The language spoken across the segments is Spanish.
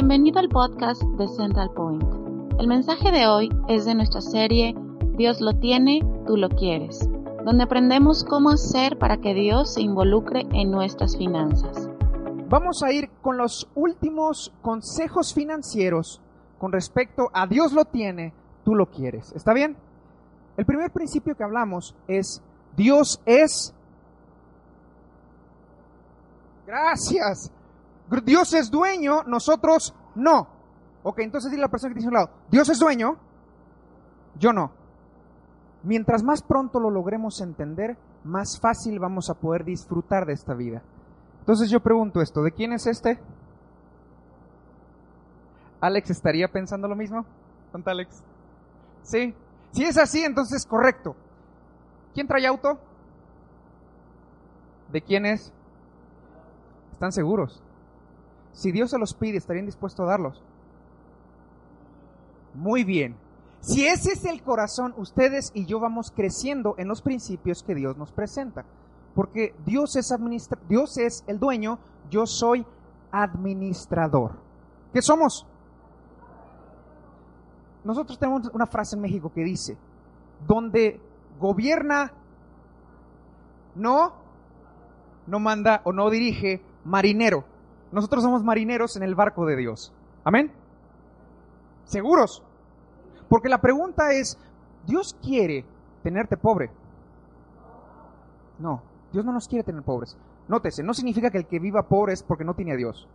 Bienvenido al podcast de Central Point. El mensaje de hoy es de nuestra serie Dios lo tiene, tú lo quieres, donde aprendemos cómo hacer para que Dios se involucre en nuestras finanzas. Vamos a ir con los últimos consejos financieros con respecto a Dios lo tiene, tú lo quieres. ¿Está bien? El primer principio que hablamos es Dios es... Gracias. Dios es dueño, nosotros no. Ok, entonces dile a la persona que tiene un lado, Dios es dueño, yo no. Mientras más pronto lo logremos entender, más fácil vamos a poder disfrutar de esta vida. Entonces yo pregunto esto, ¿de quién es este? ¿Alex estaría pensando lo mismo? ¿Cuánto Alex? Sí. Si es así, entonces correcto. ¿Quién trae auto? ¿De quién es? ¿Están seguros? Si Dios se los pide, ¿estarían dispuestos a darlos? Muy bien. Si ese es el corazón, ustedes y yo vamos creciendo en los principios que Dios nos presenta. Porque Dios es, administra Dios es el dueño, yo soy administrador. ¿Qué somos? Nosotros tenemos una frase en México que dice, donde gobierna, no, no manda o no dirige, marinero. Nosotros somos marineros en el barco de Dios. Amén. ¿Seguros? Porque la pregunta es, ¿Dios quiere tenerte pobre? No, Dios no nos quiere tener pobres. Nótese, no significa que el que viva pobre es porque no tiene a Dios.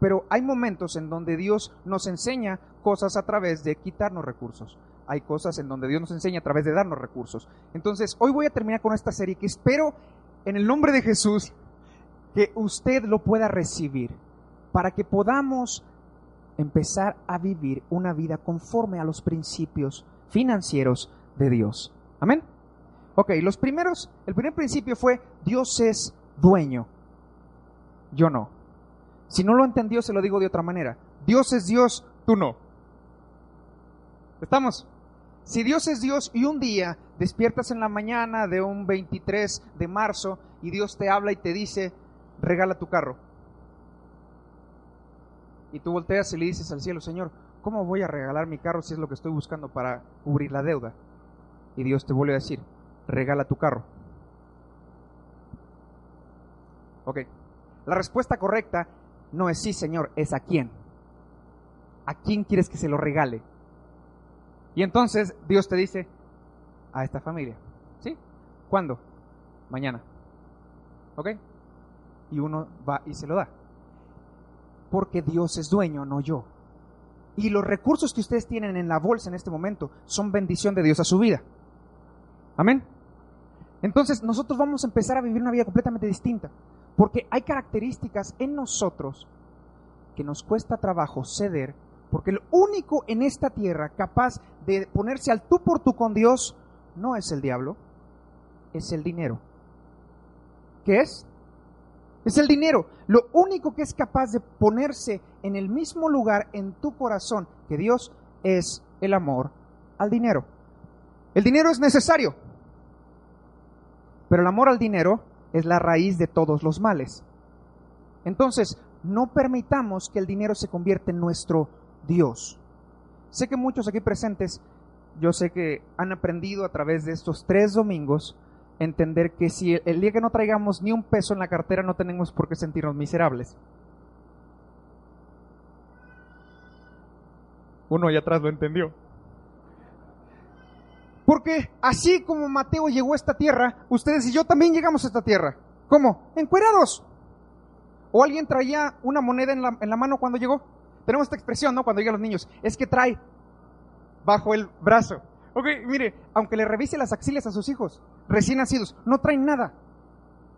Pero hay momentos en donde Dios nos enseña cosas a través de quitarnos recursos. Hay cosas en donde Dios nos enseña a través de darnos recursos. Entonces, hoy voy a terminar con esta serie que espero en el nombre de Jesús que usted lo pueda recibir para que podamos empezar a vivir una vida conforme a los principios financieros de Dios. Amén. Ok, los primeros, el primer principio fue Dios es dueño. Yo no. Si no lo entendió, se lo digo de otra manera. Dios es Dios, tú no. ¿Estamos? Si Dios es Dios y un día despiertas en la mañana de un 23 de marzo y Dios te habla y te dice, regala tu carro. Y tú volteas y le dices al cielo, Señor, ¿cómo voy a regalar mi carro si es lo que estoy buscando para cubrir la deuda? Y Dios te vuelve a decir, regala tu carro. Ok. La respuesta correcta no es sí, Señor, es a quién. ¿A quién quieres que se lo regale? Y entonces Dios te dice, a esta familia. ¿Sí? ¿Cuándo? Mañana. ¿Ok? Y uno va y se lo da. Porque Dios es dueño, no yo. Y los recursos que ustedes tienen en la bolsa en este momento son bendición de Dios a su vida. Amén. Entonces nosotros vamos a empezar a vivir una vida completamente distinta. Porque hay características en nosotros que nos cuesta trabajo ceder. Porque el único en esta tierra capaz de ponerse al tú por tú con Dios no es el diablo, es el dinero. ¿Qué es? Es el dinero. Lo único que es capaz de ponerse en el mismo lugar en tu corazón que Dios es el amor al dinero. El dinero es necesario, pero el amor al dinero es la raíz de todos los males. Entonces, no permitamos que el dinero se convierta en nuestro Dios. Sé que muchos aquí presentes, yo sé que han aprendido a través de estos tres domingos entender que si el día que no traigamos ni un peso en la cartera no tenemos por qué sentirnos miserables. Uno allá atrás lo entendió. Porque así como Mateo llegó a esta tierra, ustedes y yo también llegamos a esta tierra. ¿Cómo? Encuerados. ¿O alguien traía una moneda en la, en la mano cuando llegó? Tenemos esta expresión, ¿no? Cuando llegan los niños. Es que trae bajo el brazo. Ok, mire, aunque le revise las axilas a sus hijos recién nacidos, no traen nada.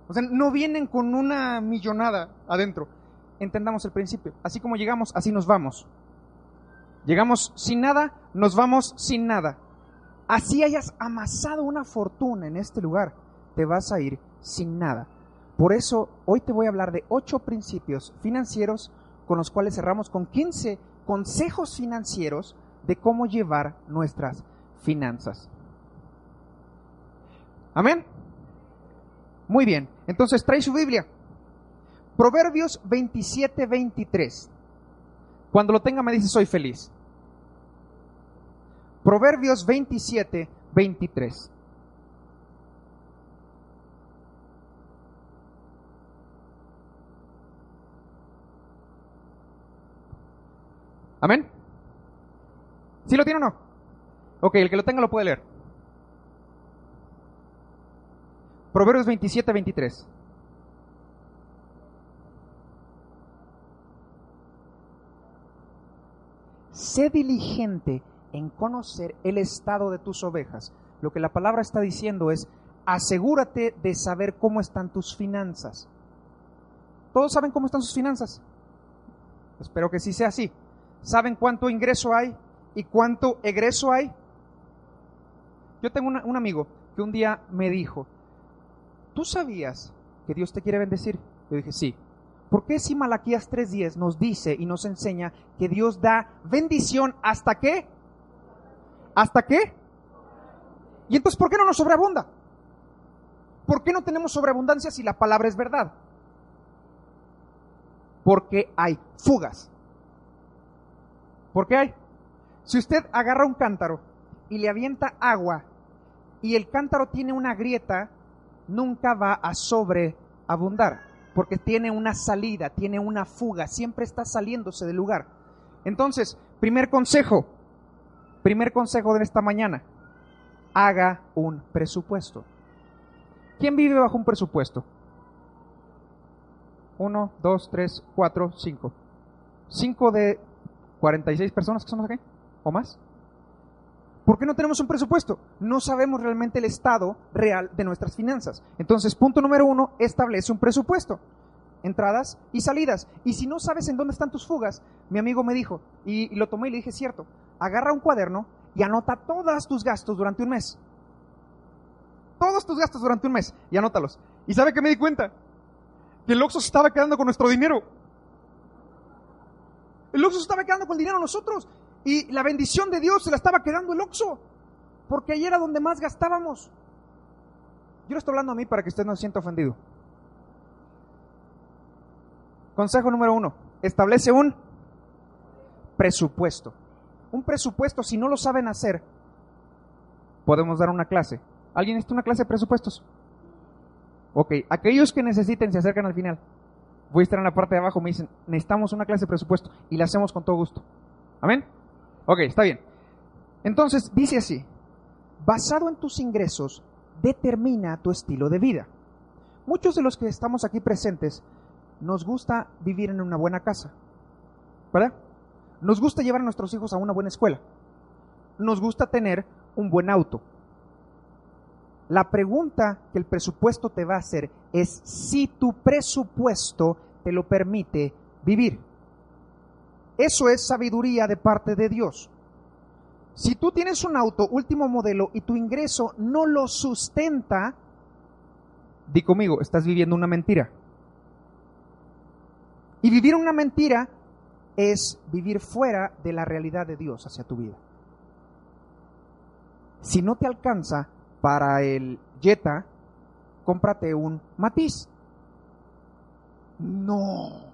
O sea, no vienen con una millonada adentro. entendamos el principio. Así como llegamos, así nos vamos. Llegamos sin nada, nos vamos sin nada. Así hayas amasado una fortuna en este lugar, te vas a ir sin nada. Por eso hoy te voy a hablar de ocho principios financieros con los cuales cerramos con 15 consejos financieros de cómo llevar nuestras finanzas. Amén. Muy bien, entonces trae su Biblia. Proverbios 27, 23. Cuando lo tenga me dice soy feliz. Proverbios 27, 23. Amén. ¿Sí lo tiene o no? Ok, el que lo tenga lo puede leer. Proverbios 27, 23. Sé diligente en conocer el estado de tus ovejas. Lo que la palabra está diciendo es, asegúrate de saber cómo están tus finanzas. ¿Todos saben cómo están sus finanzas? Espero que sí sea así. ¿Saben cuánto ingreso hay y cuánto egreso hay? Yo tengo un amigo que un día me dijo, ¿tú sabías que Dios te quiere bendecir? Yo dije, sí. ¿Por qué si Malaquías 3.10 nos dice y nos enseña que Dios da bendición hasta qué? ¿Hasta qué? Y entonces, ¿por qué no nos sobreabunda? ¿Por qué no tenemos sobreabundancia si la palabra es verdad? Porque hay fugas. ¿Por qué hay? Si usted agarra un cántaro y le avienta agua y el cántaro tiene una grieta, nunca va a sobreabundar, porque tiene una salida, tiene una fuga, siempre está saliéndose del lugar. Entonces, primer consejo, Primer consejo de esta mañana, haga un presupuesto. ¿Quién vive bajo un presupuesto? Uno, dos, tres, cuatro, cinco. Cinco de 46 personas que somos aquí, o más. ¿Por qué no tenemos un presupuesto? No sabemos realmente el estado real de nuestras finanzas. Entonces, punto número uno, establece un presupuesto. Entradas y salidas. Y si no sabes en dónde están tus fugas, mi amigo me dijo, y, lo tomé y le dije, cierto, agarra un cuaderno y anota todos tus gastos durante un mes. Todos tus gastos durante un mes y anótalos. ¿Y sabe que me di cuenta? Que el Oxxo se estaba quedando con nuestro dinero. El Oxxo se estaba quedando con el dinero nosotros. Y la bendición de Dios se la estaba quedando el Oxxo. Porque ahí era donde más gastábamos. Yo le estoy hablando a mí para que usted no se sienta ofendido. Consejo número uno. Establece un presupuesto un presupuesto, si no lo saben hacer, podemos dar una clase. ¿Alguien necesita una clase de presupuestos? Ok, aquellos que necesiten se acercan al final. Voy a estar en la parte de abajo, me dicen, necesitamos una clase de presupuesto y la hacemos con todo gusto. ¿Amén? Ok, está bien. Entonces, dice así, basado en tus ingresos, determina tu estilo de vida. Muchos de los que estamos aquí presentes nos gusta vivir en una buena casa, ¿verdad? Nos gusta llevar a nuestros hijos a una buena escuela. Nos gusta tener un buen auto. La pregunta que el presupuesto te va a hacer es si tu presupuesto te lo permite vivir. Eso es sabiduría de parte de Dios. Si tú tienes un auto último modelo y tu ingreso no lo sustenta, di conmigo, estás viviendo una mentira. Y vivir una mentira es vivir fuera de la realidad de Dios hacia tu vida. Si no te alcanza para el Jetta, cómprate un Matiz. No,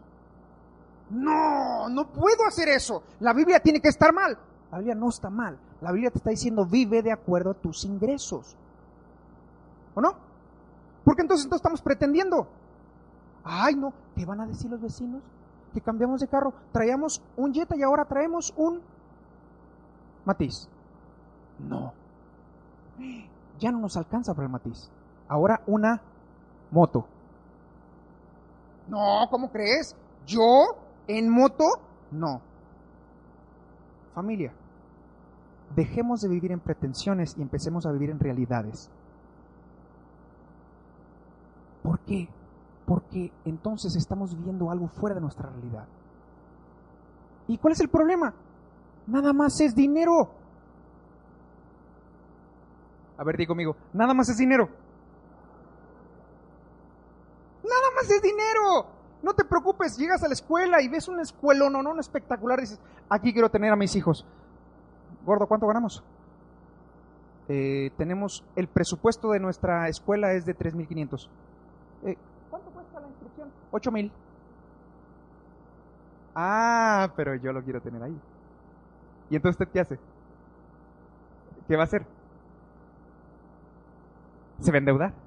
no, no puedo hacer eso. La Biblia tiene que estar mal. La Biblia no está mal. La Biblia te está diciendo vive de acuerdo a tus ingresos. ¿O no? Porque entonces, entonces estamos pretendiendo. Ay, no, ¿qué van a decir los vecinos? que cambiamos de carro. Traíamos un Jetta y ahora traemos un Matiz. No. Ya no nos alcanza para el Matiz. Ahora una moto. No, ¿cómo crees? ¿Yo en moto? No. Familia, dejemos de vivir en pretensiones y empecemos a vivir en realidades. ¿Por qué? Porque entonces estamos viviendo algo fuera de nuestra realidad. ¿Y cuál es el problema? Nada más es dinero. A ver, di conmigo, nada más es dinero. Nada más es dinero. No te preocupes, llegas a la escuela y ves una escuela no, no, espectacular, dices, aquí quiero tener a mis hijos. Gordo, ¿cuánto ganamos? Eh, tenemos, el presupuesto de nuestra escuela es de 3.500. Eh, ¿Cuánto cuesta la inscripción? 8.000. Ah, pero yo lo quiero tener ahí. ¿Y entonces usted qué hace? ¿Qué va a hacer? Se va a endeudar.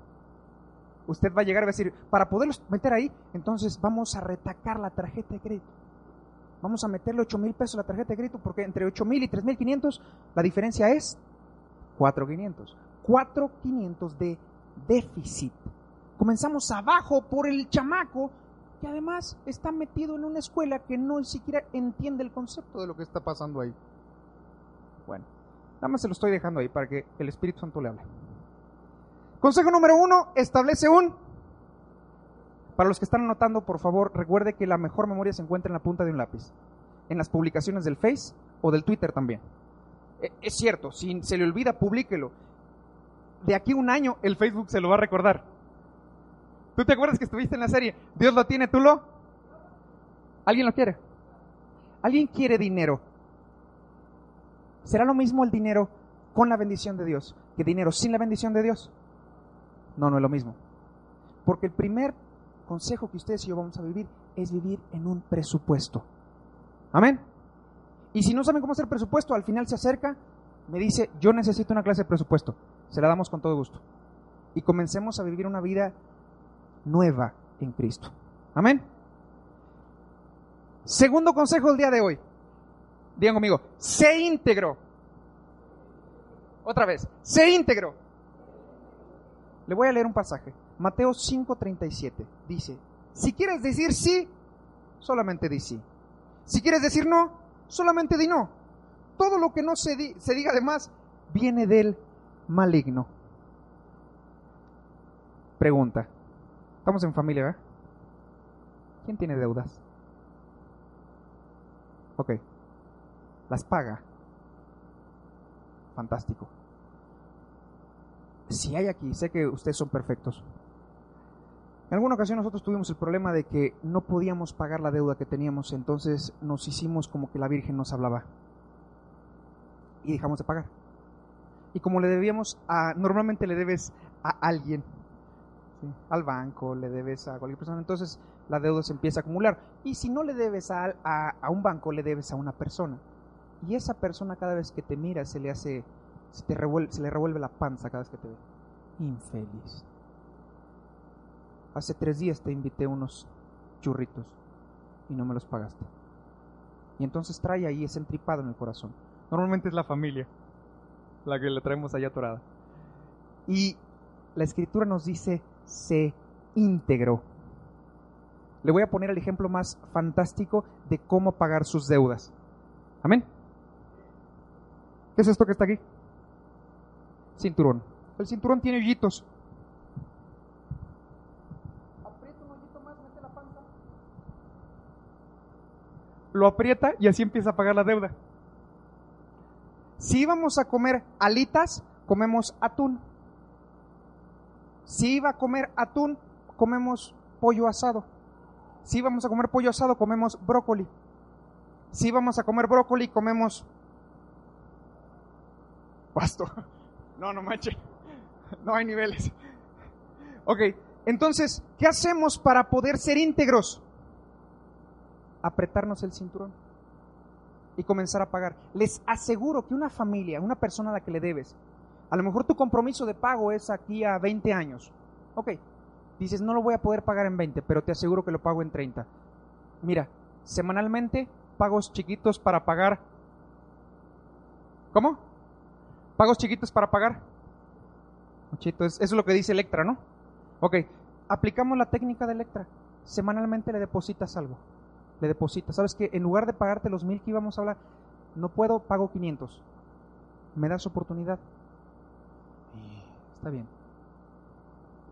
Usted va a llegar a decir, para poderlos meter ahí, entonces vamos a retacar la tarjeta de crédito. Vamos a meterle 8 mil pesos a la tarjeta de crédito porque entre 8 mil y 3 mil 500 la diferencia es 4,500. 4,500 de déficit. Comenzamos abajo por el chamaco que además está metido en una escuela que no siquiera entiende el concepto de lo que está pasando ahí. Bueno, nada más se lo estoy dejando ahí para que el Espíritu Santo le hable. Consejo número uno, establece un... Para los que están anotando, por favor, recuerde que la mejor memoria se encuentra en la punta de un lápiz, en las publicaciones del Face o del Twitter también. E, es cierto, si se le olvida, publíquelo. De aquí a un año el Facebook se lo va a recordar. ¿Tú te acuerdas que estuviste en la serie? Dios lo tiene, tú lo. ¿Alguien lo quiere? ¿Alguien quiere dinero? ¿Será lo mismo el dinero con la bendición de Dios que dinero sin la bendición de Dios? No, no es lo mismo. Porque el primer consejo que ustedes y yo vamos a vivir es vivir en un presupuesto. Amén. Y si no saben cómo hacer presupuesto, al final se acerca, me dice, yo necesito una clase de presupuesto. Se la damos con todo gusto. Y comencemos a vivir una vida nueva en Cristo. Amén. Segundo consejo del día de hoy. Digan conmigo, sé íntegro. Otra vez, sé íntegro. Le voy a leer un pasaje. Mateo 5:37 dice, si quieres decir sí, solamente di sí. Si quieres decir no, solamente di no. Todo lo que no se, se diga además viene del maligno. Pregunta, Estamos en familia, ¿verdad? ¿Quién tiene deudas? Ok. Las paga. Fantástico. Si hay aquí, sé que ustedes son perfectos. En alguna ocasión nosotros tuvimos el problema de que no podíamos pagar la deuda que teníamos, entonces nos hicimos como que la Virgen nos hablaba. Y dejamos de pagar. Y como le debíamos normalmente le debes a alguien, al banco, le debes a cualquier persona, entonces la deuda se empieza a acumular. Y si no le debes a, a, un banco, le debes a una persona. Y esa persona cada vez que te mira se le hace, se, te revuelve, se le revuelve la panza cada vez que te ve. Infeliz. Hace tres días te invité unos churritos y no me los pagaste. Y entonces trae ahí ese entripado en el corazón. Normalmente es la familia la que le traemos allá atorada. Y la escritura nos dice, se íntegro. Le voy a poner el ejemplo más fantástico de cómo pagar sus deudas. Amén. ¿Qué es esto que está aquí? Cinturón. El cinturón tiene hoyitos. Aprieta un hoyito más, mete la panza. Lo aprieta y así empieza a pagar la deuda. Si íbamos a comer alitas, comemos atún. Si iba a comer atún, comemos pollo asado. Si íbamos a comer pollo asado, comemos brócoli. Si íbamos a comer brócoli, comemos pasto. No, no manche. No hay niveles. Ok, entonces, ¿qué hacemos para poder ser íntegros? Apretarnos el cinturón y comenzar a pagar. Les aseguro que una familia, una persona a la que le debes, a lo mejor tu compromiso de pago es aquí a 20 años. Ok, dices, no lo voy a poder pagar en 20, pero te aseguro que lo pago en 30. Mira, semanalmente pagos chiquitos para pagar. ¿Cómo? ¿Pagos chiquitos para pagar? Eso es lo que dice Electra, ¿no? Ok, aplicamos la técnica de Electra. Semanalmente le depositas algo. Le depositas. ¿Sabes que En lugar de pagarte los mil que íbamos a hablar, no puedo, pago 500. ¿Me das oportunidad? Está bien.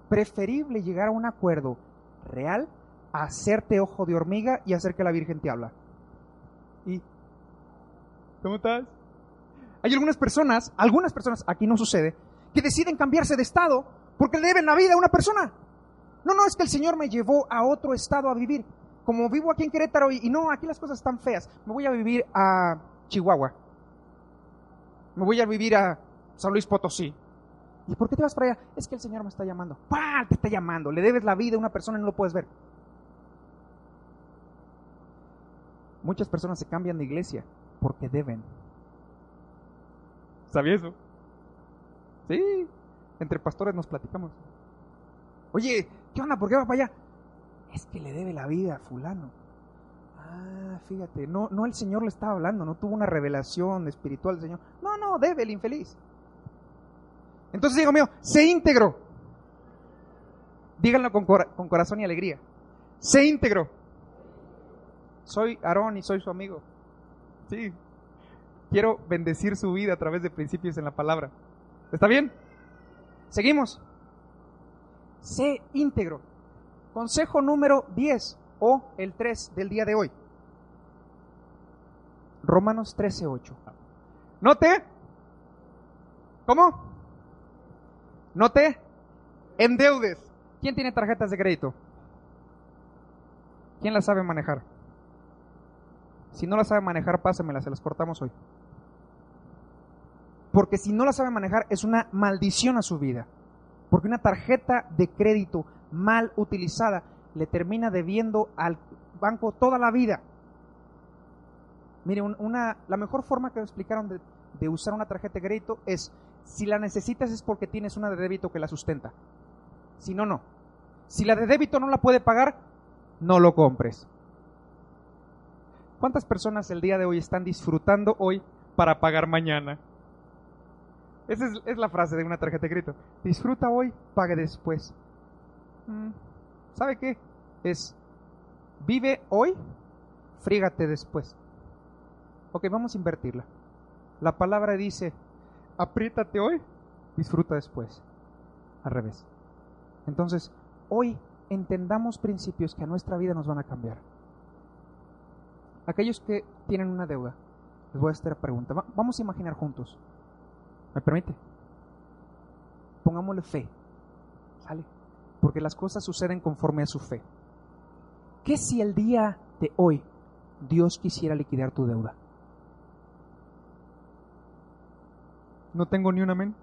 Preferible llegar a un acuerdo real a hacerte ojo de hormiga y hacer que la Virgen te habla. ¿Y cómo estás? Hay algunas personas, algunas personas, aquí no sucede, que deciden cambiarse de estado porque le deben la vida a una persona. No, no, es que el Señor me llevó a otro estado a vivir. Como vivo aquí en Querétaro y, y no, aquí las cosas están feas, me voy a vivir a Chihuahua. Me voy a vivir a San Luis Potosí. ¿Y por qué te vas para allá? Es que el Señor me está llamando. ¡Pah! Te está llamando. Le debes la vida a una persona y no lo puedes ver. Muchas personas se cambian de iglesia porque deben. ¿Sabía eso? Sí. Entre pastores nos platicamos. Oye, ¿qué onda? ¿Por qué va para allá? Es que le debe la vida a fulano. Ah, fíjate, no, no el Señor le estaba hablando, no tuvo una revelación espiritual del Señor. No, no, debe el infeliz. Entonces, digo mío, sé íntegro. Díganlo con, cora- con corazón y alegría. Sé íntegro. Soy Aarón y soy su amigo. Sí. Quiero bendecir su vida a través de principios en la palabra. ¿Está bien? Seguimos. Sé íntegro. Consejo número 10 o el 3 del día de hoy. Romanos 13:8. Note. ¿Cómo? No te endeudes. ¿Quién tiene tarjetas de crédito? ¿Quién las sabe manejar? Si no las sabe manejar, pásemelas, se las cortamos hoy. Porque si no las sabe manejar, es una maldición a su vida. Porque una tarjeta de crédito mal utilizada le termina debiendo al banco toda la vida. Mire, un- una, la mejor forma que me explicaron de, de usar una tarjeta de crédito es, si la necesitas es porque tienes una de débito que la sustenta. Si no, no. Si la de débito no la puede pagar, no lo compres. ¿Cuántas personas el día de hoy están disfrutando hoy para pagar mañana? Esa es, la frase de una tarjeta de crédito. Disfruta hoy, pague después. Mm, ¿Sabe qué? Es, vive hoy, frígate después. Ok, vamos a invertirla. La palabra dice, apriétate hoy, disfruta después. Al revés. Entonces, hoy entendamos principios que a nuestra vida nos van a cambiar. Aquellos que tienen una deuda, les voy a hacer una pregunta. Va- vamos a imaginar juntos. ¿Me permite? Pongámosle fe. ¿Sale? Porque las cosas suceden conforme a su fe. ¿Qué si el día de hoy Dios quisiera liquidar tu deuda? No tengo ni un amén.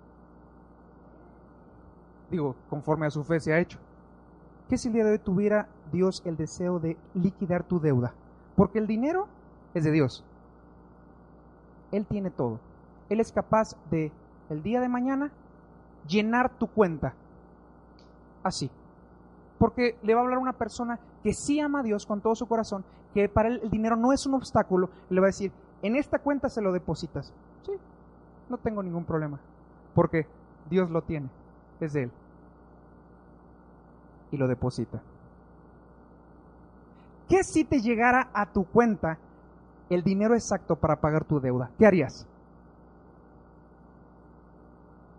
Digo, conforme a su fe se ha hecho. ¿Qué si el día de hoy tuviera Dios el deseo de liquidar tu deuda? Porque el dinero es de Dios. Él tiene todo. Él es capaz de, el día de mañana, llenar tu cuenta. Así. Porque le va a hablar una persona que sí ama a Dios con todo su corazón, que para él el dinero no es un obstáculo, le va a decir, en esta cuenta se lo depositas. Sí, no tengo ningún problema. Porque Dios lo tiene, es de Él. Y lo deposita. ¿Qué si te llegara a tu cuenta el dinero exacto para pagar tu deuda? ¿Qué harías?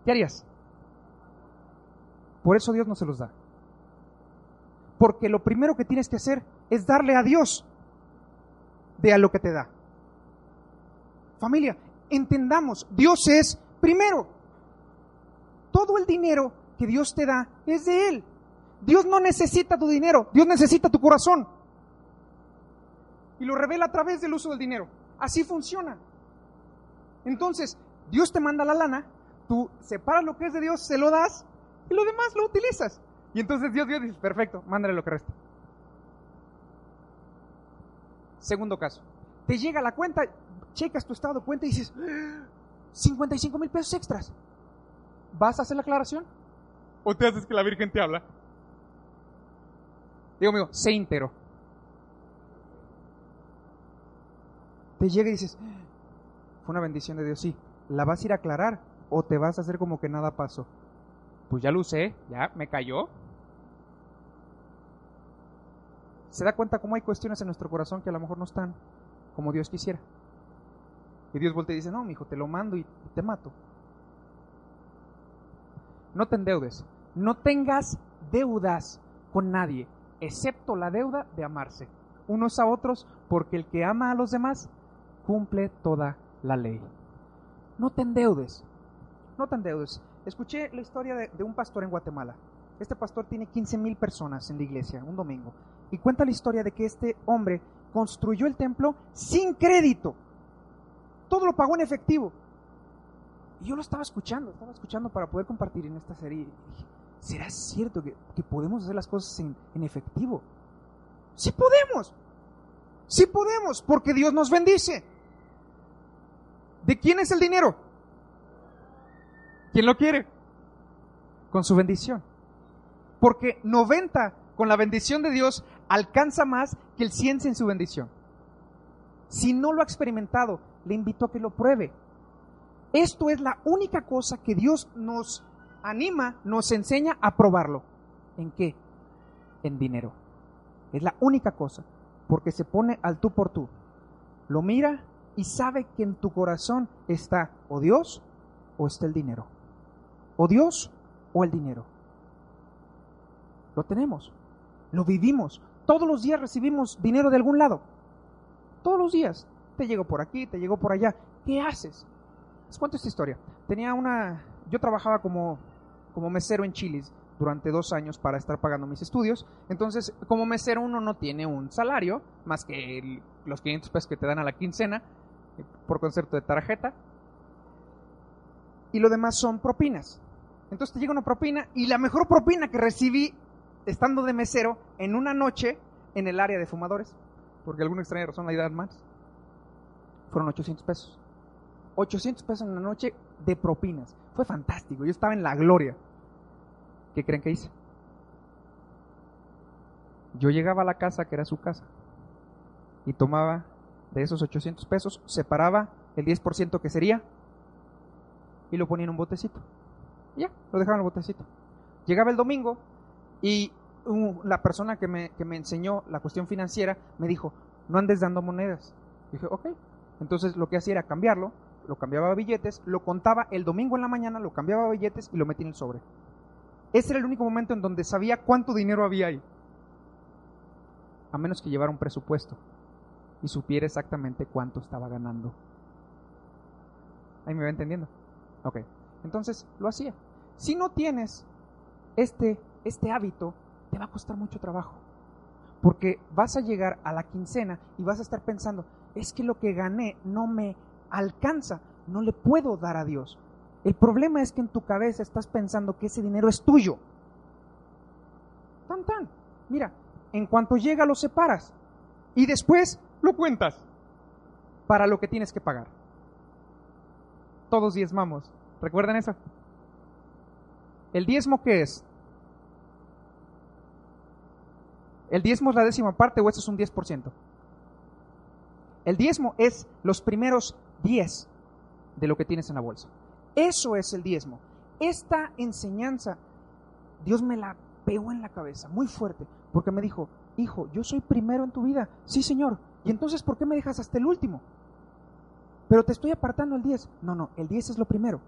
¿Qué harías? Por eso Dios no se los da. Porque lo primero que tienes que hacer es darle a Dios de a lo que te da. Familia, entendamos, Dios es primero. Todo el dinero que Dios te da es de Él. Dios no necesita tu dinero, Dios necesita tu corazón. Y lo revela a través del uso del dinero. Así funciona. Entonces, Dios te manda la lana, tú separas lo que es de Dios, se lo das y lo demás lo utilizas. Y entonces Dios, Dios dice, perfecto, mándale lo que resta. Segundo caso, te llega la cuenta, checas tu estado de cuenta y dices, "Ah, 55 mil pesos extras. ¿Vas a hacer la aclaración? ¿O te haces que la Virgen te habla? Digo, amigo, sé íntegro. Te llega y dices, "Ah, fue una bendición de Dios, sí. ¿La vas a ir a aclarar o te vas a hacer como que nada pasó? Pues ya lo usé, ya me cayó. Se da cuenta cómo hay cuestiones en nuestro corazón que a lo mejor no están como Dios quisiera. Y Dios voltea y dice, no, mi hijo, te lo mando y te mato. No te endeudes. No tengas deudas con nadie. excepto la deuda de amarse unos a otros, porque el que ama a los demás cumple toda la ley. No te endeudes, no te endeudes. Escuché la historia de, de un pastor en Guatemala. Este pastor tiene 15 mil personas en la iglesia, un domingo, y cuenta la historia de que este hombre construyó el templo sin crédito. Todo lo pagó en efectivo. Y yo lo estaba escuchando, estaba escuchando para poder compartir en esta serie. ¿Será cierto que, podemos hacer las cosas en, en efectivo? Sí podemos. Sí podemos, porque Dios nos bendice. ¿De quién es el dinero? ¿Quién lo quiere? Con su bendición. Porque 90 con la bendición de Dios alcanza más que el 100 sin su bendición. Si no lo ha experimentado, le invito a que lo pruebe. Esto es la única cosa que Dios nos anima, nos enseña a probarlo. ¿En qué? En dinero. Es la única cosa. Porque se pone al tú por tú. Lo mira y sabe que en tu corazón está o Dios o está el dinero. O Dios o el dinero. Lo tenemos. Lo vivimos. Todos los días recibimos dinero de algún lado. Todos los días. Te llegó por aquí, te llegó por allá. ¿Qué haces? Les cuento esta historia. Tenía una. Yo trabajaba como, como mesero en Chilis durante dos años para estar pagando mis estudios. Entonces, como mesero uno no tiene un salario más que los 500 pesos que te dan a la quincena eh, por concepto de tarjeta. Y lo demás son propinas. Entonces te llega una propina y la mejor propina que recibí estando de mesero en una noche en el área de fumadores, porque alguna extraña razón la dan más, fueron 800 pesos. 800 pesos en la noche de propinas. Fue fantástico. Yo estaba en la gloria. ¿Qué creen que hice? Yo llegaba a la casa, que era su casa, y tomaba de esos 800 pesos, separaba el 10% que sería y lo ponía en un botecito. ya, lo dejaba en el botecito. Llegaba el domingo y la persona que me, que me enseñó la cuestión financiera me dijo, no andes dando monedas. dije, ok. Entonces lo que hacía era cambiarlo lo cambiaba a billetes, lo contaba el domingo en la mañana, lo cambiaba a billetes y lo metía en el sobre. Ese era el único momento en donde sabía cuánto dinero había ahí. A menos que llevara un presupuesto y supiera exactamente cuánto estaba ganando. ¿Ahí me va entendiendo? Ok. Entonces lo hacía. Si no tienes este, este hábito, te va a costar mucho trabajo. Porque vas a llegar a la quincena y vas a estar pensando, es que lo que gané no me alcanza, no le puedo dar a Dios. El problema es que en tu cabeza estás pensando que ese dinero es tuyo. Tan tan. Mira, en cuanto llega lo separas y después lo cuentas para lo que tienes que pagar. Todos diezmamos. ¿Recuerdan eso? ¿El diezmo qué es? ¿El diezmo es la décima parte o eso es un 10%? El diezmo es los primeros 10 de lo que tienes en la bolsa. Eso es el diezmo. Esta enseñanza, Dios me la pegó en la cabeza muy fuerte, porque me dijo, hijo, yo soy primero en tu vida. Sí, Señor. ¿Y entonces por qué me dejas hasta el último? Pero te estoy apartando el 10. No, no, el 10 es lo primero.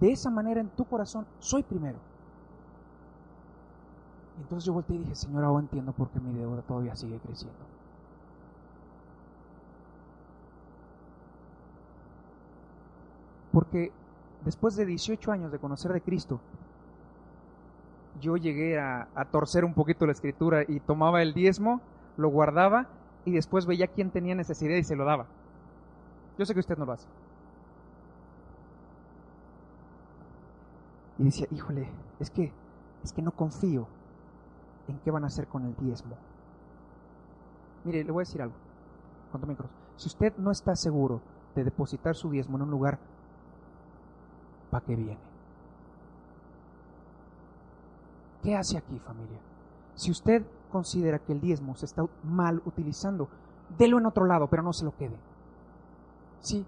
De esa manera en tu corazón soy primero. Entonces yo volteé y dije, Señor, ahora entiendo por qué mi deuda todavía sigue creciendo. Porque después de 18 años de conocer de Cristo, yo llegué a, torcer un poquito la escritura y tomaba el diezmo, lo guardaba y después veía quién tenía necesidad y se lo daba. Yo sé que usted no lo hace. Y decía, híjole, es que, es que no confío en qué van a hacer con el diezmo. Mire, le voy a decir algo. Si usted no está seguro de depositar su diezmo en un lugar ¿para qué viene? ¿Qué hace aquí, familia? Si usted considera que el diezmo se está mal utilizando, délo en otro lado, pero no se lo quede. Sí,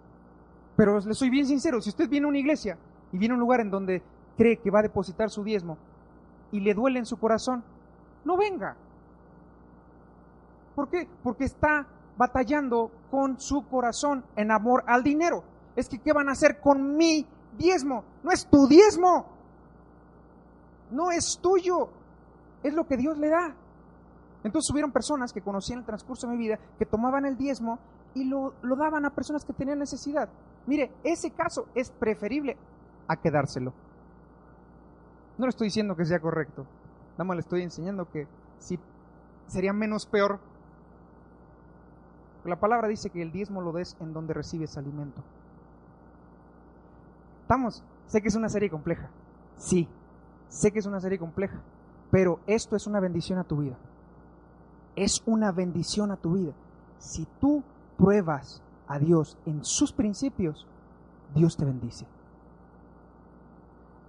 pero le soy bien sincero, si usted viene a una iglesia y viene a un lugar en donde cree que va a depositar su diezmo y le duele en su corazón, no venga. ¿Por qué? Porque está batallando con su corazón en amor al dinero. Es que, ¿qué van a hacer con mi diezmo, no es tu diezmo, no es tuyo. es lo que Dios le da. Entonces hubieron personas que conocí en el transcurso de mi vida que tomaban el diezmo y lo, daban a personas que tenían necesidad. Mire, ese caso es preferible a quedárselo. No le estoy diciendo que sea correcto, nada más le estoy enseñando que si sería menos peor. La palabra dice que el diezmo lo des en donde recibes alimento. Estamos, sé que es una serie compleja, sí, sé que es una serie compleja, pero esto es una bendición a tu vida. Es una bendición a tu vida. Si tú pruebas a Dios en sus principios, Dios te bendice.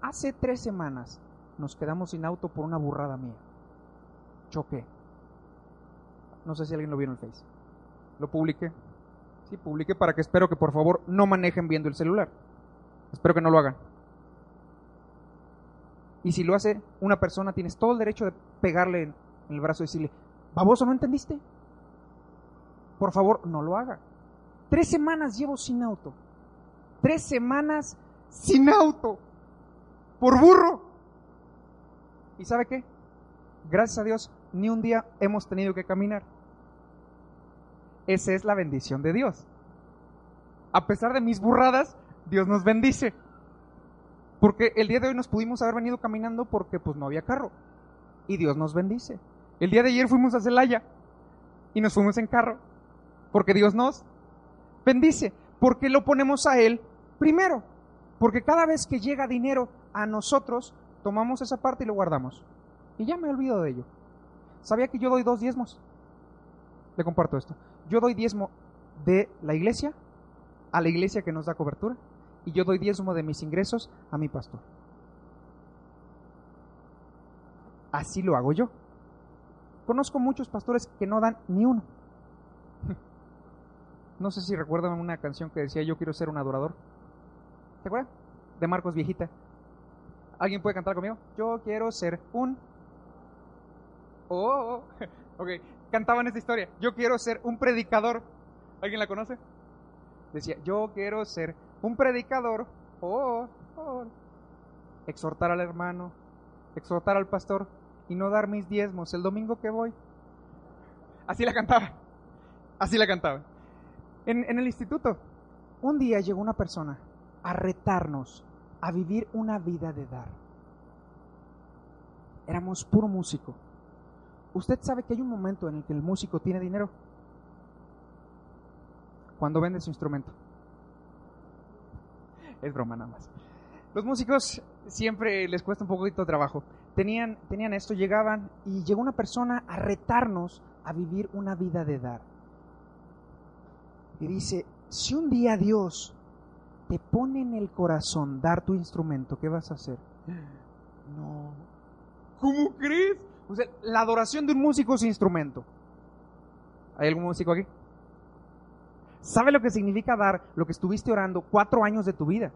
Hace tres semanas nos quedamos sin auto por una burrada mía. Choqué. No sé si alguien lo vio en el Face. Lo publiqué. Sí, publiqué para que espero que por favor no manejen viendo el celular. Espero que no lo hagan. Y si lo hace una persona, tienes todo el derecho de pegarle en el brazo y decirle, baboso, ¿no entendiste? Por favor, no lo haga. Tres semanas llevo sin auto. Tres semanas sin auto. Por burro. ¿Y sabe qué? Gracias a Dios, ni un día hemos tenido que caminar. Esa es la bendición de Dios. A pesar de mis burradas, Dios nos bendice. Porque el día de hoy nos pudimos haber venido caminando porque pues no había carro. Y Dios nos bendice. El día de ayer fuimos a Celaya y nos fuimos en carro. Porque Dios nos bendice. Porque lo ponemos a Él primero. Porque cada vez que llega dinero a nosotros, tomamos esa parte y lo guardamos. Y ya me olvido de ello. ¿Sabía que yo doy dos diezmos? Le comparto esto. Yo doy diezmo de la iglesia a la iglesia que nos da cobertura y yo doy diezmo de mis ingresos a mi pastor. Así lo hago yo. Conozco muchos pastores que no dan ni uno. No sé si recuerdan una canción que decía yo quiero ser un adorador. ¿Te acuerdas? De Marcos Viejita. ¿Alguien puede cantar conmigo? Yo quiero ser un... Oh, ok. Cantaban esta historia. Yo quiero ser un predicador. ¿Alguien la conoce? Decía, yo quiero ser un predicador. Oh, oh. Exhortar al hermano, exhortar al pastor y no dar mis diezmos el domingo que voy. Así la cantaba. Así la cantaba. En, en el instituto, un día llegó una persona a retarnos a vivir una vida de dar. Éramos puro músico. Usted sabe que hay un momento en el que el músico tiene dinero. Cuando vende su instrumento. Es broma nada más. Los músicos siempre les cuesta un poquito de trabajo. Tenían, tenían esto, llegaban y llegó una persona a retarnos a vivir una vida de dar. Y dice, si un día Dios te pone en el corazón dar tu instrumento, ¿qué vas a hacer? No. ¿Cómo crees? O sea, la adoración de un músico es instrumento. ¿Hay algún músico aquí? ¿Sabe lo que significa dar lo que estuviste orando cuatro años de tu vida?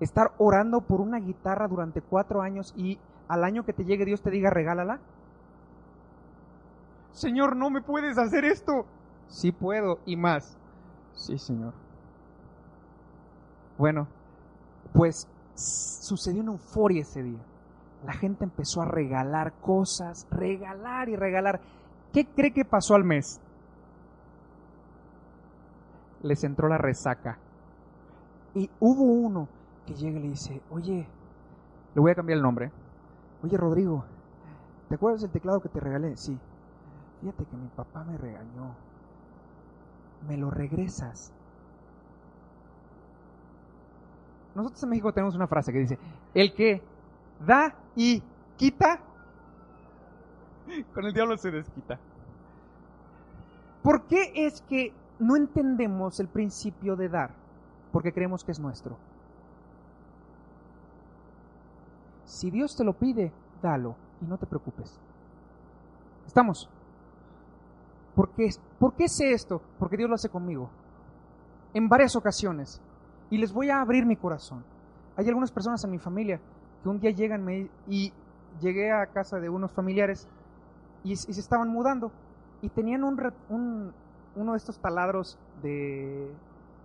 Estar orando por una guitarra durante cuatro años y al año que te llegue Dios te diga regálala. Señor, no me puedes hacer esto. Sí puedo y más. Sí, Señor. Bueno, pues sucedió una euforia ese día. La gente empezó a regalar cosas, regalar y regalar. ¿Qué cree que pasó al mes? Les entró la resaca. Y hubo uno que llega y le dice, oye, le voy a cambiar el nombre. Oye, Rodrigo, ¿te acuerdas del teclado que te regalé? Sí. Fíjate que mi papá me regañó me lo regresas. Nosotros en México tenemos una frase que dice, el que da y quita, con el diablo se desquita. ¿Por qué es que no entendemos el principio de dar? Porque creemos que es nuestro. Si Dios te lo pide, dalo y no te preocupes. ¿Estamos? ¿Por qué, ¿Por qué sé esto? Porque Dios lo hace conmigo. En varias ocasiones. Y les voy a abrir mi corazón. Hay algunas personas en mi familia que un día llegan y llegué a casa de unos familiares y, se estaban mudando y tenían un, uno de estos taladros de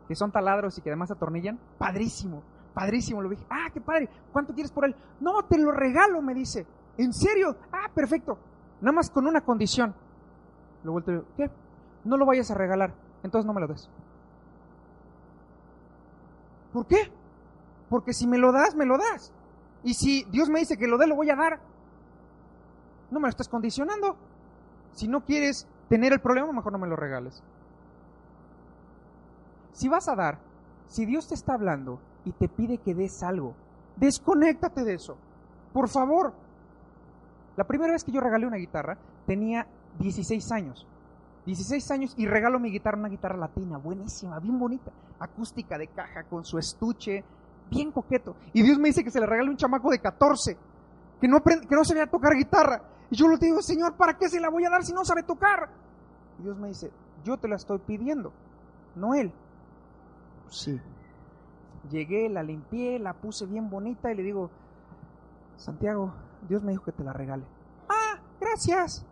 que son taladros y que además atornillan, padrísimo, padrísimo, lo dije, ah, qué padre, ¿cuánto quieres por él? No, te lo regalo, me dice. ¿En serio? Ah, perfecto. Nada más con una condición. Lo vuelto y digo, ¿qué? No lo vayas a regalar, entonces no me lo des. ¿Por qué? Porque si me lo das, me lo das. Y si Dios me dice que lo dé, lo voy a dar. No me lo estás condicionando. Si no quieres tener el problema, mejor no me lo regales. Si vas a dar, si Dios te está hablando y te pide que des algo, desconéctate de eso. Por favor. La primera vez que yo regalé una guitarra tenía 16 años. 16 años y regalo mi guitarra, una guitarra latina, buenísima, bien bonita, acústica de caja, con su estuche, bien coqueto. Y Dios me dice que se le regale un chamaco de 14, que no, aprende, que no sabía tocar guitarra. Y yo le digo, Señor, ¿para qué se la voy a dar si no sabe tocar? Y Dios me dice, yo te la estoy pidiendo, no él. Sí. Llegué, la limpié, la puse bien bonita y le digo, Santiago, Dios me dijo que te la regale. Ah, gracias.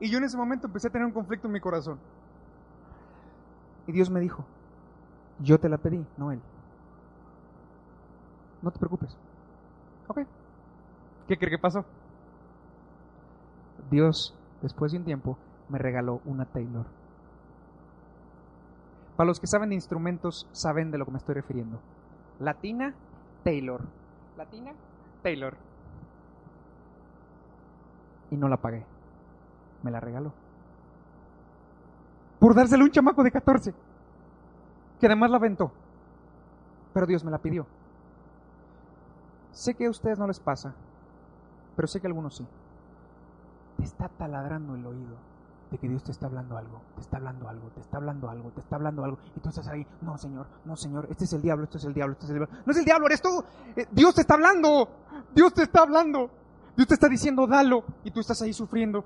Y yo en ese momento empecé a tener un conflicto en mi corazón. Y Dios me dijo, yo te la pedí, no él. No te preocupes. Ok. ¿Qué cree que pasó? Dios, después de un tiempo, me regaló una Taylor. Para los que saben de instrumentos, saben de lo que me estoy refiriendo. Latina, Taylor. Latina, Taylor. Y no la pagué me la regaló. Por dárselo a un chamaco de 14, que además la aventó. Pero Dios me la pidió. Sé que a ustedes no les pasa, pero sé que a algunos sí. Te está taladrando el oído de que Dios te está hablando algo, te está hablando algo, te está hablando algo, te está hablando algo. Y tú estás ahí, no, Señor, no, Señor, este es el diablo, este es el diablo, este es el diablo. No es el diablo, eres tú. Eh, Dios te está hablando, Dios te está hablando. Dios te está diciendo, dalo, y tú estás ahí sufriendo.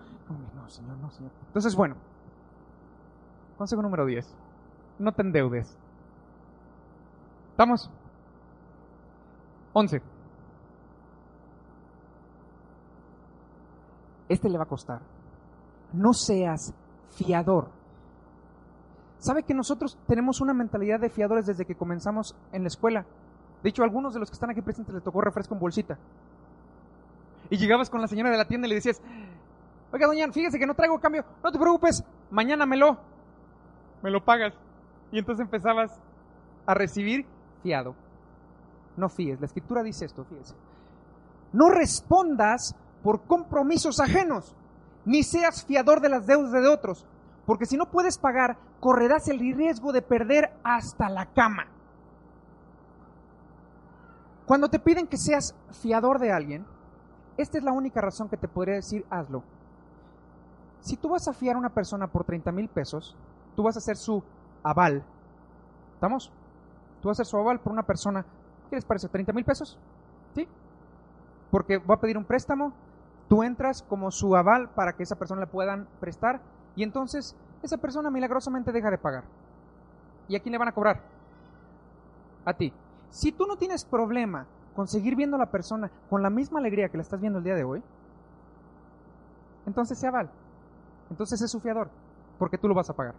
No, Señor, no, Señor. Entonces, bueno, consejo número 10. No te endeudes. ¿Estamos? 11. Este le va a costar. No seas fiador. ¿Sabe que nosotros tenemos una mentalidad de fiadores desde que comenzamos en la escuela? De hecho, a algunos de los que están aquí presentes les tocó refresco en bolsita y llegabas con la señora de la tienda y le decías, oiga, doña, fíjese que no traigo cambio, no te preocupes, mañana me lo, me lo pagas. Y entonces empezabas a recibir fiado. No fíes, la escritura dice esto, fíjese. No respondas por compromisos ajenos, ni seas fiador de las deudas de otros, porque si no puedes pagar, correrás el riesgo de perder hasta la cama. Cuando te piden que seas fiador de alguien, esta es la única razón que te podría decir hazlo. Si tú vas a fiar a una persona por 30 mil pesos, tú vas a hacer su aval. ¿Estamos? Tú vas a hacer su aval por una persona. ¿Qué les parece? ¿30 mil pesos? ¿Sí? Porque va a pedir un préstamo, tú entras como su aval para que esa persona le puedan prestar y entonces esa persona milagrosamente deja de pagar. ¿Y a quién le van a cobrar? A ti. Si tú no tienes problema conseguir viendo a la persona con la misma alegría que la estás viendo el día de hoy, entonces se aval. Entonces es su fiador, porque tú lo vas a pagar.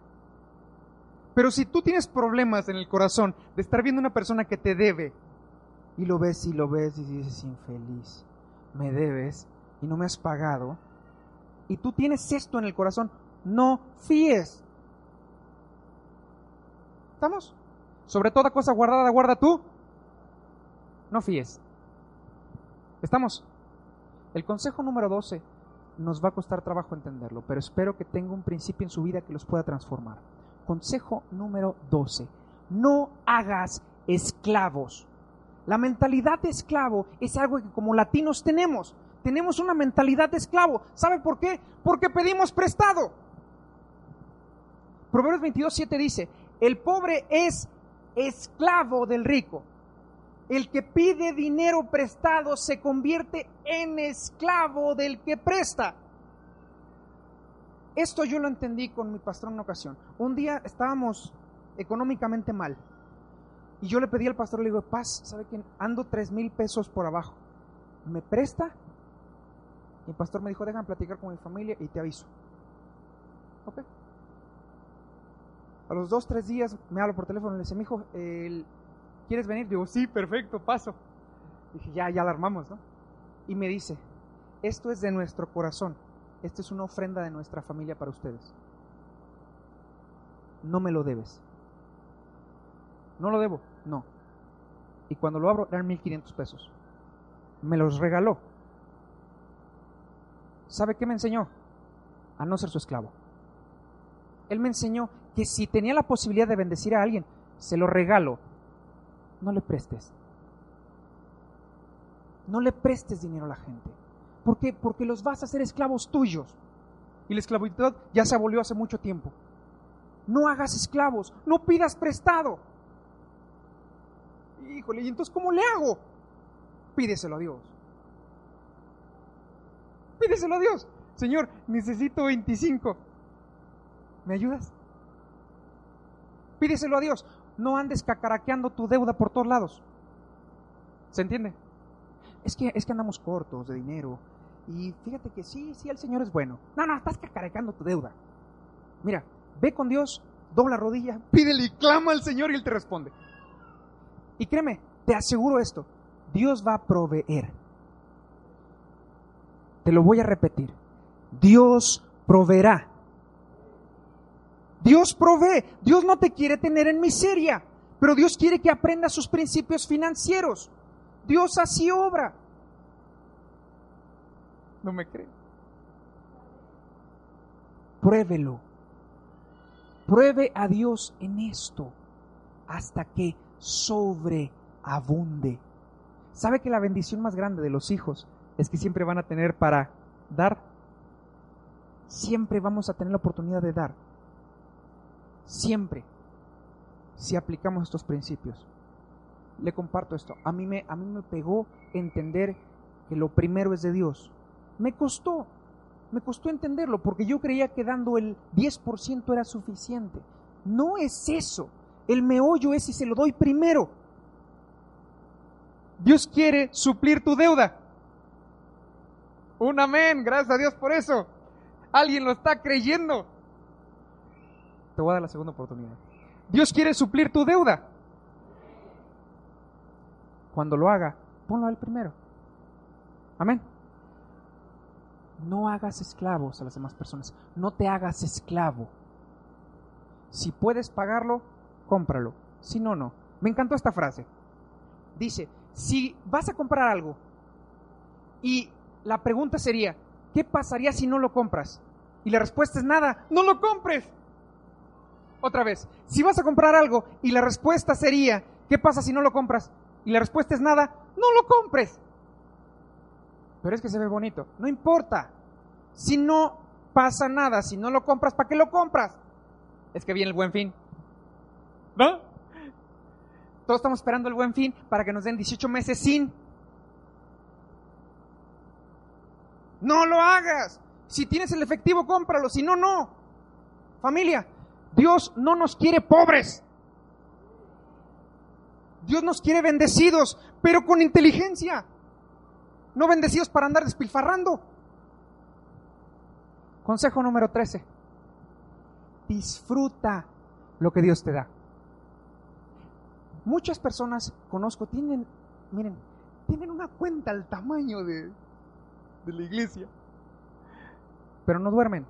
Pero si tú tienes problemas en el corazón de estar viendo a una persona que te debe, y lo ves y lo ves y dices, infeliz, me debes y no me has pagado, y tú tienes esto en el corazón, no fíes. ¿Estamos? Sobre toda cosa guardada, guarda tú no fíes. ¿Estamos? El consejo número 12 nos va a costar trabajo entenderlo, pero espero que tenga un principio en su vida que los pueda transformar. Consejo número 12. No hagas esclavos. La mentalidad de esclavo es algo que como latinos tenemos. Tenemos una mentalidad de esclavo. ¿Sabe por qué? Porque pedimos prestado. Proverbios 22, 7 dice, el pobre es esclavo del rico. El que pide dinero prestado se convierte en esclavo del que presta. Esto yo lo entendí con mi pastor en una ocasión. Un día estábamos económicamente mal. Y yo le pedí al pastor, le digo, Paz, ¿sabe que ando tres mil pesos por abajo? ¿Me presta? Y el pastor me dijo, déjame platicar con mi familia y te aviso. Ok. A los dos, tres días me hablo por teléfono y le dice, mijo, ¿quieres venir? Digo, sí, perfecto, paso. Dije, ya, ya la armamos, ¿no? Y me dice, esto es de nuestro corazón. Esta es una ofrenda de nuestra familia para ustedes. No me lo debes. No lo debo, no. Y cuando lo abro, eran 1500 pesos. Me los regaló. ¿Sabe qué me enseñó? A no ser su esclavo. Él me enseñó que si tenía la posibilidad de bendecir a alguien, se lo regalo. No le prestes. No le prestes dinero a la gente. ¿Por qué? Porque los vas a hacer esclavos tuyos. Y la esclavitud ya se abolió hace mucho tiempo. No hagas esclavos, no pidas prestado. Híjole, ¿y entonces cómo le hago? Pídeselo a Dios. Pídeselo a Dios. Señor, necesito 25. ¿Me ayudas? Pídeselo a Dios. No andes cacaraqueando tu deuda por todos lados. ¿Se entiende? Es que, es que andamos cortos de dinero. Y fíjate que sí, sí, el Señor es bueno. No, no, estás cacaraqueando tu deuda. Mira, ve con Dios, dobla rodilla, pídele y clama al Señor y Él te responde. Y créeme, te aseguro esto, Dios va a proveer. Te lo voy a repetir. Dios proveerá. Dios provee. Dios no te quiere tener en miseria, pero Dios quiere que aprendas sus principios financieros. Dios así obra. ¿No me cree? Pruébelo. Pruebe a Dios en esto hasta que sobreabunde. ¿Sabe que la bendición más grande de los hijos es que siempre van a tener para dar? Siempre vamos a tener la oportunidad de dar. Siempre. Si aplicamos estos principios. Le comparto esto. A mí me, a mí me pegó entender que lo primero es de Dios. Me costó. Me costó entenderlo porque yo creía que dando el 10% era suficiente. No es eso. El meollo es si se lo doy primero. Dios quiere suplir tu deuda. Un amén, gracias a Dios por eso. Alguien lo está creyendo. Te voy a dar la segunda oportunidad. Dios quiere suplir tu deuda. Cuando lo haga, ponlo al primero. Amén. No hagas esclavos a las demás personas. No te hagas esclavo. Si puedes pagarlo, cómpralo. Si no, no. Me encantó esta frase. Dice, si vas a comprar algo y la pregunta sería, ¿qué pasaría si no lo compras? Y la respuesta es nada, no lo compres. Otra vez, si vas a comprar algo y la respuesta sería, ¿qué pasa si no lo compras? Y la respuesta es nada, no lo compres. Pero es que se ve bonito. No importa. Si no pasa nada, si no lo compras, ¿para qué lo compras? Es que viene el buen fin. ¿No? Todos estamos esperando el buen fin para que nos den 18 meses sin. No lo hagas. Si tienes el efectivo, cómpralo. Si no, no. Familia, Dios no nos quiere pobres. Dios nos quiere bendecidos, pero con inteligencia. No bendecidos para andar despilfarrando. Consejo número 13. Disfruta lo que Dios te da. Muchas personas conozco tienen, miren, tienen una cuenta al tamaño de, de la iglesia, pero no duermen.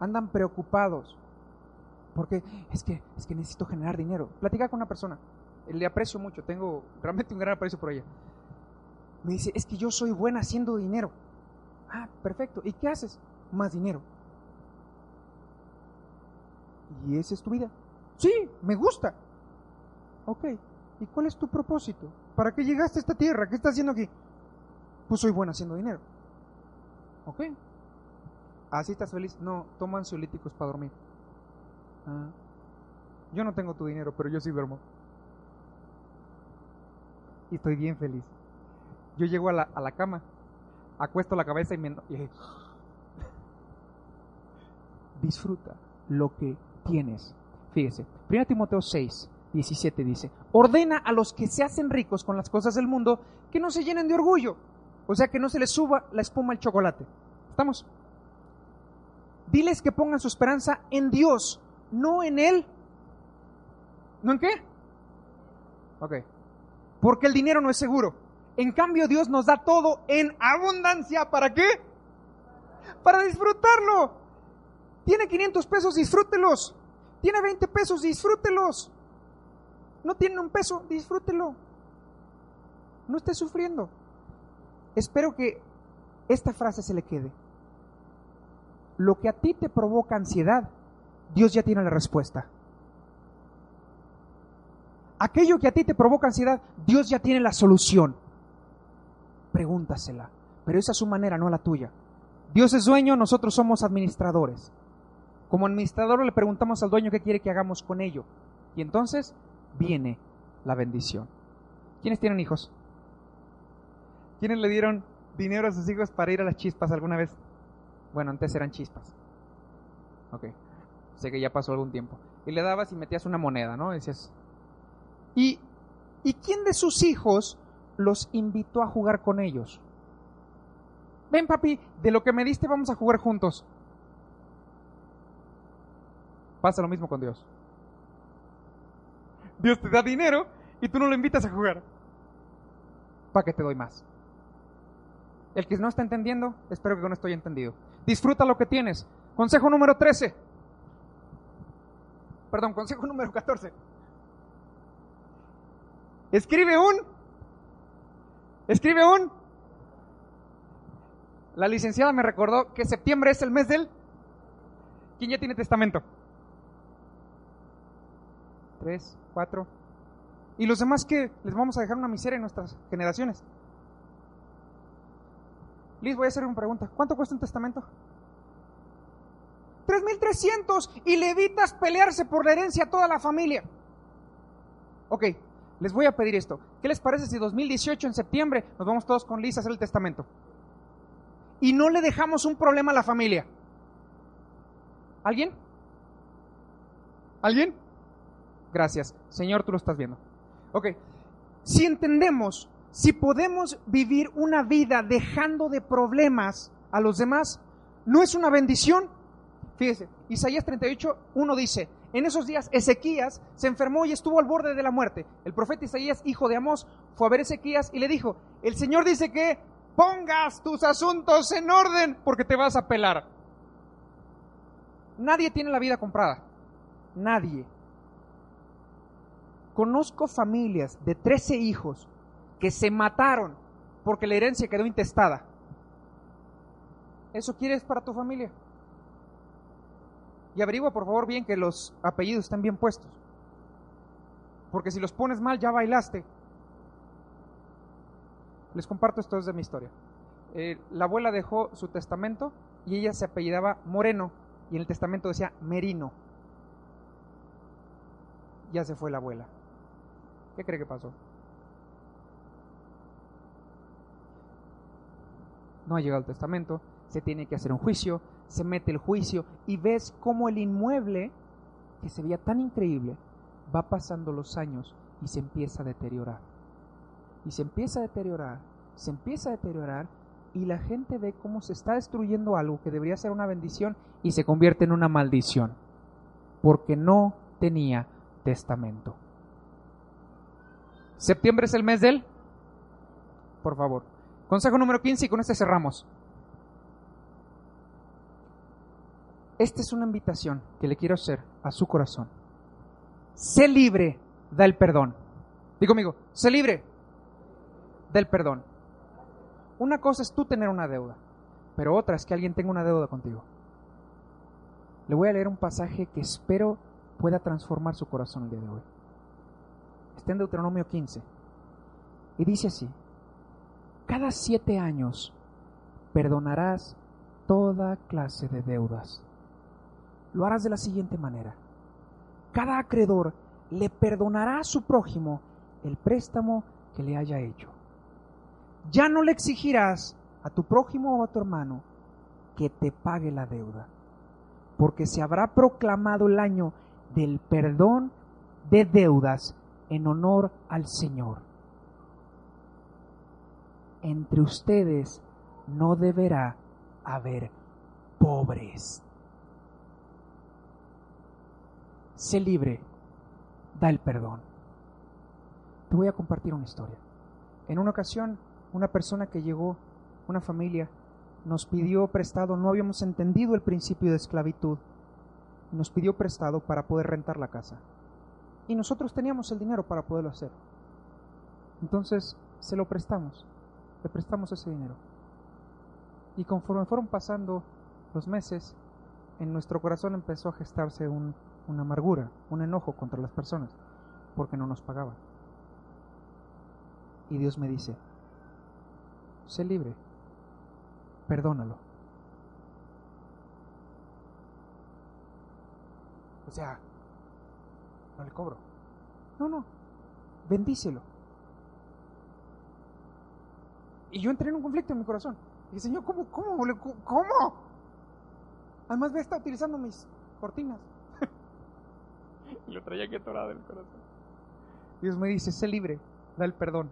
Andan preocupados. Porque es que, es que necesito generar dinero. Platica con una persona. Le aprecio mucho, tengo realmente un gran aprecio por ella. Me dice, es que yo soy buena haciendo dinero. Ah, perfecto. ¿Y qué haces? Más dinero. ¿Y esa es tu vida? Sí, me gusta. Ok, ¿y cuál es tu propósito? ¿Para qué llegaste a esta tierra? ¿Qué estás haciendo aquí? Pues soy bueno haciendo dinero. Ok. ¿Así estás feliz? No, toman ansiolíticos para dormir. Ah. Yo no tengo tu dinero, pero yo sí duermo. Y estoy bien feliz. Yo llego a la, a la cama, acuesto la cabeza y me... Y disfruta lo que tienes. Fíjese, 1 Timoteo 6, 17 dice, ordena a los que se hacen ricos con las cosas del mundo que no se llenen de orgullo, o sea, que no se les suba la espuma al chocolate. ¿Estamos? Diles que pongan su esperanza en Dios, no en Él. ¿No en qué? Ok. Porque el dinero no es seguro. En cambio, Dios nos da todo en abundancia. ¿Para qué? Para disfrutarlo. Tiene 500 pesos, disfrútelos. Tiene 20 pesos, disfrútelos. No tiene un peso, disfrútelo. No esté sufriendo. Espero que esta frase se le quede. Lo que a ti te provoca ansiedad, Dios ya tiene la respuesta. Aquello que a ti te provoca ansiedad, Dios ya tiene la solución. Pregúntasela, pero esa es su manera, no la tuya. Dios es dueño, nosotros somos administradores. Como administrador le preguntamos al dueño qué quiere que hagamos con ello. Y entonces viene la bendición. ¿Quiénes tienen hijos? ¿Quiénes le dieron dinero a sus hijos para ir a las chispas alguna vez? Bueno, antes eran chispas. Ok. Sé que ya pasó algún tiempo. Y le dabas y metías una moneda, ¿no? Decías. ¿Y, ¿Y quién de sus hijos los invitó a jugar con ellos? Ven, papi, de lo que me diste vamos a jugar juntos. Pasa lo mismo con Dios. Dios te da dinero y tú no lo invitas a jugar. ¿Para qué te doy más? El que no está entendiendo, espero que no estoy entendido. Disfruta lo que tienes. Consejo número 13. Perdón, consejo número 14. Escribe un. Escribe un. La licenciada me recordó que septiembre es el mes del. ¿Quién ya tiene testamento? Tres, cuatro. ¿Y los demás que les vamos a dejar una miseria en nuestras generaciones? Liz, voy a hacer una pregunta. ¿Cuánto cuesta un testamento? 3.300 y le evitas pelearse por la herencia a toda la familia. Ok, les voy a pedir esto. ¿Qué les parece si 2018 en septiembre nos vamos todos con Liz a hacer el testamento? Y no le dejamos un problema a la familia. ¿Alguien? ¿Alguien? Gracias. Señor, tú lo estás viendo. Ok. Si entendemos, si podemos vivir una vida dejando de problemas a los demás, ¿no es una bendición? Fíjese, Isaías 38, 1 dice, en esos días Ezequías se enfermó y estuvo al borde de la muerte. El profeta Isaías, hijo de Amós, fue a ver a Ezequías y le dijo, el Señor dice que pongas tus asuntos en orden porque te vas a pelar. Nadie tiene la vida comprada. Nadie. Conozco familias de 13 hijos que se mataron porque la herencia quedó intestada. ¿Eso quieres para tu familia? Y averigua por favor bien que los apellidos estén bien puestos. Porque si los pones mal ya bailaste. Les comparto esto de mi historia. Eh, la abuela dejó su testamento y ella se apellidaba Moreno y en el testamento decía Merino. Ya se fue la abuela. ¿Qué cree que pasó? No ha llegado el testamento, se tiene que hacer un juicio, se mete el juicio y ves cómo el inmueble, que se veía tan increíble, va pasando los años y se empieza a deteriorar. Y se empieza a deteriorar, se empieza a deteriorar y la gente ve cómo se está destruyendo algo que debería ser una bendición y se convierte en una maldición, porque no tenía testamento. Septiembre es el mes del... Por favor. Consejo número 15 y con este cerramos. Esta es una invitación que le quiero hacer a su corazón. Sé libre del perdón. Digo conmigo, sé libre del perdón. Una cosa es tú tener una deuda, pero otra es que alguien tenga una deuda contigo. Le voy a leer un pasaje que espero pueda transformar su corazón el día de hoy. Está en Deuteronomio 15. Y dice así, cada siete años perdonarás toda clase de deudas lo harás de la siguiente manera. Cada acreedor le perdonará a su prójimo el préstamo que le haya hecho. Ya no le exigirás a tu prójimo o a tu hermano que te pague la deuda, porque se habrá proclamado el año del perdón de deudas en honor al Señor. Entre ustedes no deberá haber pobres sé libre, da el perdón. Te voy a compartir una historia. En una ocasión, una persona que llegó, una familia, nos pidió prestado, no habíamos entendido el principio de esclavitud, nos pidió prestado para poder rentar la casa. Y nosotros teníamos el dinero para poderlo hacer. Entonces se lo prestamos, le prestamos ese dinero. Y conforme fueron pasando los meses, en nuestro corazón empezó a gestarse un, una amargura, un enojo contra las personas, porque no nos pagaban. Y Dios me dice, sé libre, perdónalo. O sea, no le cobro. No, no, bendícelo. Y yo entré en un conflicto en mi corazón. Y dije, Señor, ¿cómo, cómo, cómo? Además, ve, está utilizando mis cortinas. y lo traía aquí atorado el corazón. Dios me dice, sé libre, da el perdón.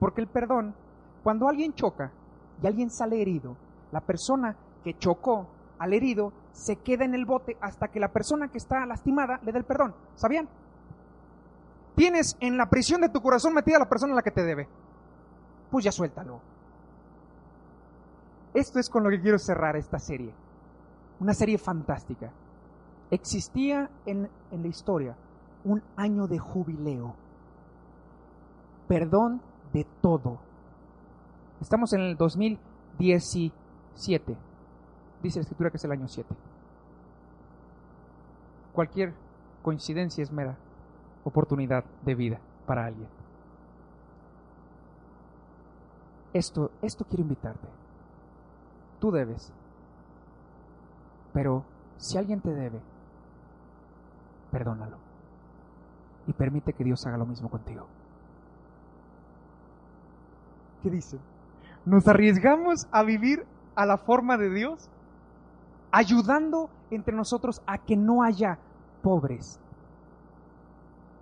Porque el perdón, cuando alguien choca y alguien sale herido, la persona que chocó al herido se queda en el bote hasta que la persona que está lastimada le dé el perdón. ¿Sabían? Tienes en la prisión de tu corazón metida a la persona a la que te debe. Pues ya suéltalo. Esto es con lo que quiero cerrar esta serie. Una serie fantástica. Existía en, en la historia un año de jubileo. Perdón de todo. Estamos en el 2017. Dice la escritura que es el año 7. Cualquier coincidencia es mera oportunidad de vida para alguien. Esto, esto quiero invitarte. Tú debes. Pero si alguien te debe, perdónalo. Y permite que Dios haga lo mismo contigo. ¿Qué dice? ¿Nos arriesgamos a vivir a la forma de Dios? Ayudando entre nosotros a que no haya pobres.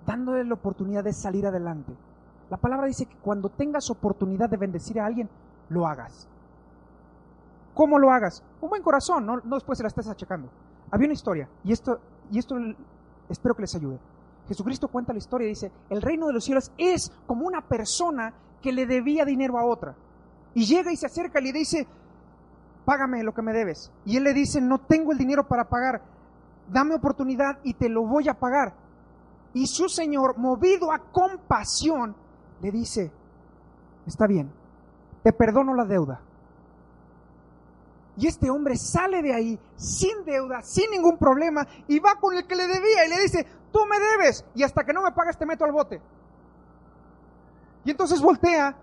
Dándole la oportunidad de salir adelante. La palabra dice que cuando tengas oportunidad de bendecir a alguien, lo hagas. ¿Cómo lo hagas? Un buen corazón, no, después se la estés achacando. Había una historia, y esto, y esto espero que les ayude. Jesucristo cuenta la historia y dice, el reino de los cielos es como una persona que le debía dinero a otra. Y llega y se acerca y le dice, págame lo que me debes. Y él le dice, no tengo el dinero para pagar, dame oportunidad y te lo voy a pagar. Y su señor, movido a compasión, le dice, está bien, te perdono la deuda. Y este hombre sale de ahí sin deuda, sin ningún problema, y va con el que le debía y le dice, tú me debes, y hasta que no me pagas te meto al bote. Y entonces voltea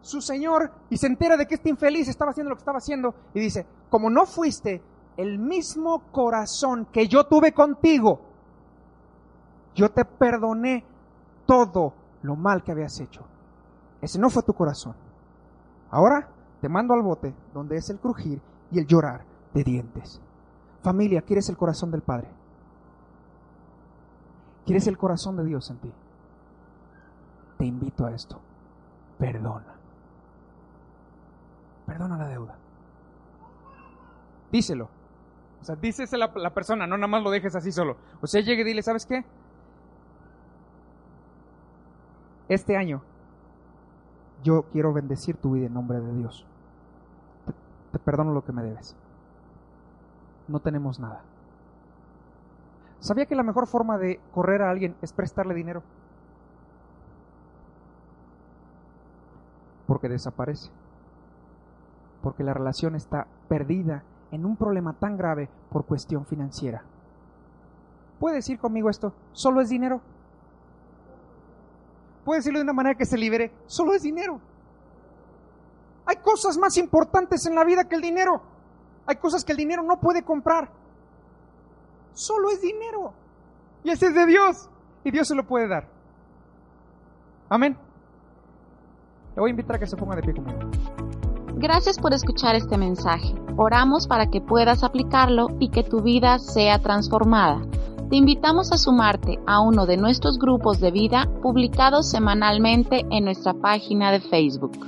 su señor y se entera de que este infeliz estaba haciendo lo que estaba haciendo y dice, como no fuiste el mismo corazón que yo tuve contigo, yo te perdoné todo lo mal que habías hecho. Ese no fue tu corazón. Ahora te mando al bote donde es el crujir y el llorar de dientes. Familia, ¿quieres el corazón del Padre? ¿Quieres el corazón de Dios en ti? Te invito a esto. Perdona. Perdona la deuda. Díselo. O sea, díselo a la, persona, no nada más lo dejes así solo. O sea, llegue y dile, ¿sabes qué? Este año yo quiero bendecir tu vida en nombre de Dios. Te, perdono lo que me debes. No tenemos nada. ¿Sabía que la mejor forma de correr a alguien es prestarle dinero? Porque desaparece. Porque la relación está perdida en un problema tan grave por cuestión financiera. ¿Puede decir conmigo esto? ¿Solo es dinero? Puede decirlo de una manera que se libere, solo es dinero. Hay cosas más importantes en la vida que el dinero. Hay cosas que el dinero no puede comprar. Solo es dinero. Y ese es de Dios. Y Dios se lo puede dar. Amén. Le voy a invitar a que se ponga de pie conmigo. Gracias por escuchar este mensaje. Oramos para que puedas aplicarlo y que tu vida sea transformada. Te invitamos a sumarte a uno de nuestros grupos de vida publicados semanalmente en nuestra página de Facebook.